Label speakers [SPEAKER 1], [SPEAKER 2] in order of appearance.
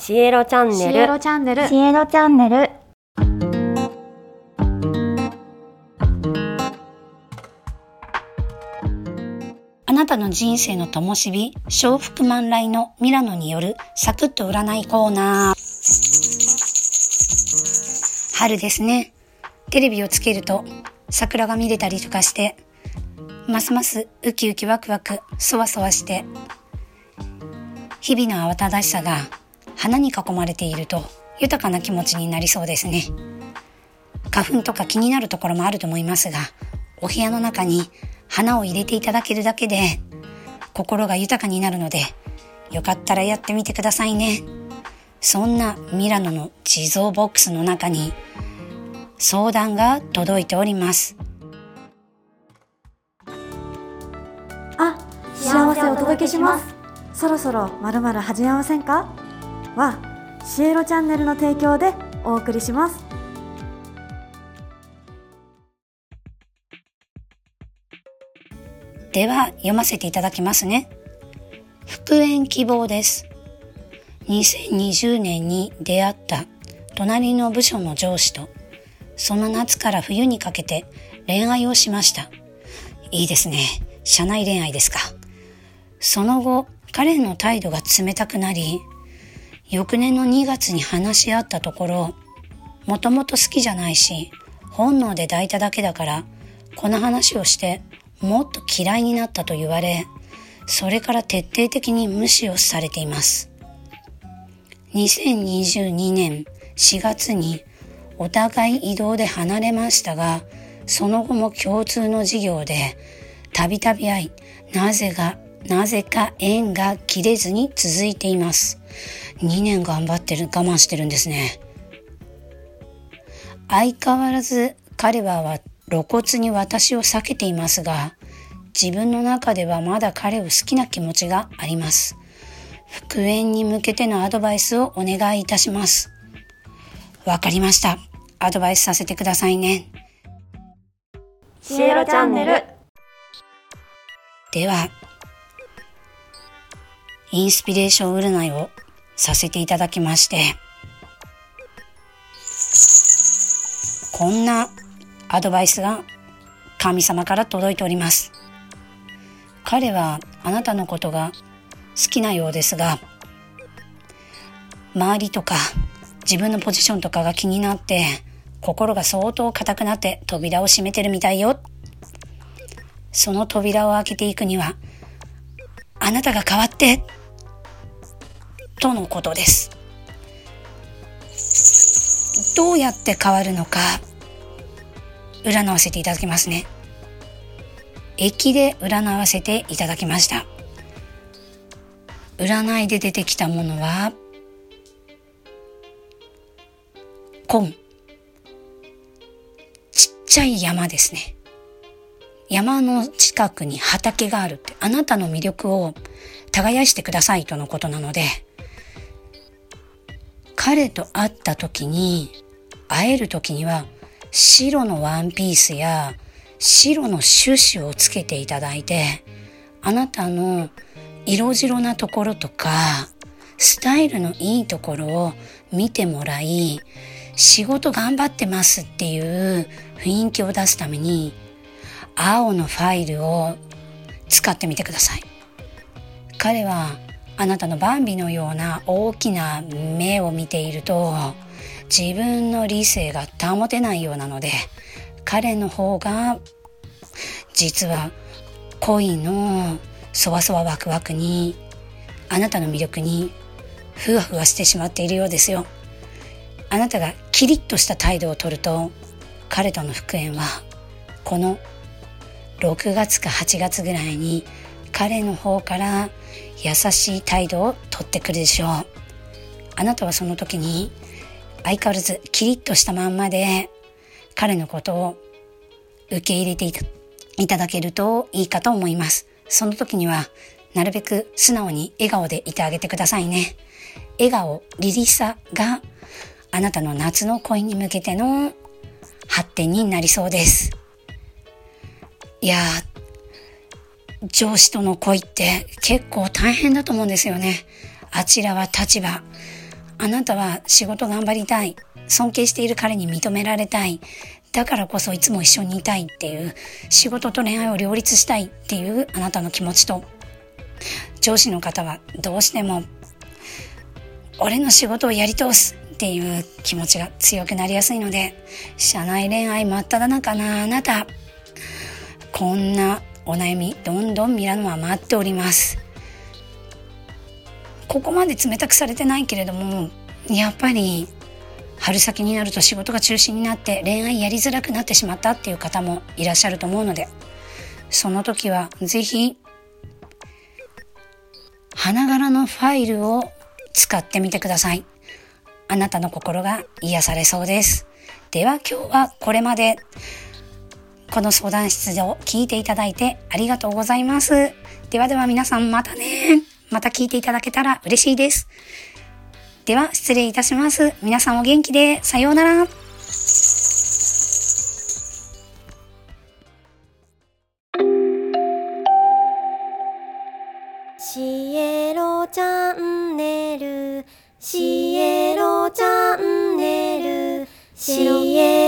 [SPEAKER 1] シエロチャン
[SPEAKER 2] シエ
[SPEAKER 1] ネル
[SPEAKER 2] ロチャンネル
[SPEAKER 3] シエロチャンネル
[SPEAKER 4] あなたの人生の灯火、笑福満来のミラノによるサクッと占いコーナー。春ですね。テレビをつけると桜が見れたりとかして、ますますウキウキワクワク、そわそわして、日々の慌ただしさが花に囲まれていると豊かな気持ちになりそうですね。花粉とか気になるところもあると思いますが、お部屋の中に花を入れていただけるだけで心が豊かになるので、よかったらやってみてくださいね。そんなミラノの地蔵ボックスの中に相談が届いております。
[SPEAKER 2] あ幸せをお届けしますそろそろまるまる始めませんか？はシエロチャンネルの提供でお送りします
[SPEAKER 4] では読ませていただきますね。復縁希望です。2020年に出会った隣の部署の上司とその夏から冬にかけて恋愛をしました。いいですね。社内恋愛ですか。その後、彼の態度が冷たくなり、翌年の2月に話し合ったところ、もともと好きじゃないし、本能で抱いただけだから、この話をして、もっと嫌いになったと言われ、それから徹底的に無視をされています。2022年4月にお互い移動で離れましたが、その後も共通の事業で、たびたび会い、なぜが、なぜか縁が切れずに続いています。2年頑張ってる、我慢してるんですね。相変わらず彼はは露骨に私を避けていますが、自分の中ではまだ彼を好きな気持ちがあります。復縁に向けてのアドバイスをお願いいたします。わかりました。アドバイスさせてくださいね。
[SPEAKER 1] シエロチャンネル
[SPEAKER 4] では、インスピレーション占いをさせていただきまして、こんなアドバイスが神様から届いております。彼はあなたのことが好きなようですが、周りとか自分のポジションとかが気になって、心が相当硬くなって扉を閉めてるみたいよ。その扉を開けていくには、あなたが変わって、とのことです。どうやって変わるのか、占わせていただきますね。駅で占わせていただきました。占いで出てきたものは、紺。ちっちゃい山ですね。山の近くに畑があるって、あなたの魅力を耕してくださいとのことなので、彼と会った時に、会える時には、白のワンピースや白のシュシュをつけていただいて、あなたの色白なところとか、スタイルのいいところを見てもらい、仕事頑張ってますっていう雰囲気を出すために、青のファイルを使ってみてください。彼はあなたのバンビのような大きな目を見ていると自分の理性が保てないようなので彼の方が実は恋のそわそわワクワクにあなたの魅力にふわふわしてしまっているようですよ。あなたがキリッとした態度をとると彼との復縁はこの6月か8月ぐらいに彼の方から優しい態度をとってくるでしょう。あなたはその時に相変わらずキリッとしたまんまで彼のことを受け入れていたいただけるといいかと思います。その時にはなるべく素直に笑顔でいてあげてくださいね。笑顔、リリさがあなたの夏の恋に向けての発展になりそうです。いやー、上司との恋って結構大変だと思うんですよね。あちらは立場、あなたは仕事頑張りたい。尊敬している彼に認められたい。だからこそいつも一緒にいたいっていう、仕事と恋愛を両立したいっていうあなたの気持ちと、上司の方はどうしても、俺の仕事をやり通すっていう気持ちが強くなりやすいので、社内恋愛真っ只中なあなた、こんなお悩みどんどんミラノは待っております。ここまで冷たくされてないけれども、やっぱり春先になると仕事が中心になって恋愛やりづらくなってしまったっていう方もいらっしゃると思うので、その時はぜひ、花柄のファイルを使ってみてください。あなたの心が癒されそうです。では今日はこれまでこの相談室を聞いていただいてありがとうございます。ではでは皆さんまたね。また聞いていただけたら嬉しいです。では失礼いたします。皆さんお元気でさようなら。
[SPEAKER 1] シエロチャンネルシエロチャンネルシエロ